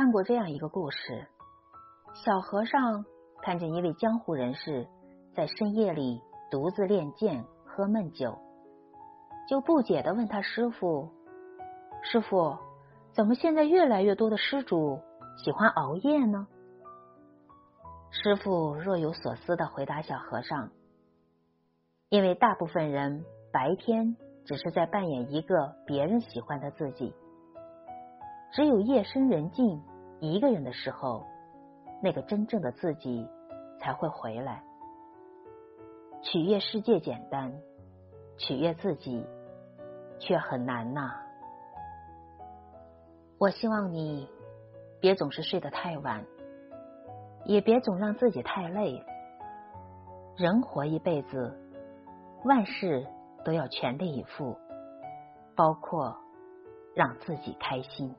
看过这样一个故事：小和尚看见一位江湖人士在深夜里独自练剑、喝闷酒，就不解的问他师傅：“师傅，怎么现在越来越多的施主喜欢熬夜呢？”师傅若有所思的回答小和尚：“因为大部分人白天只是在扮演一个别人喜欢的自己。”只有夜深人静，一个人的时候，那个真正的自己才会回来。取悦世界简单，取悦自己却很难呐。我希望你别总是睡得太晚，也别总让自己太累。人活一辈子，万事都要全力以赴，包括让自己开心。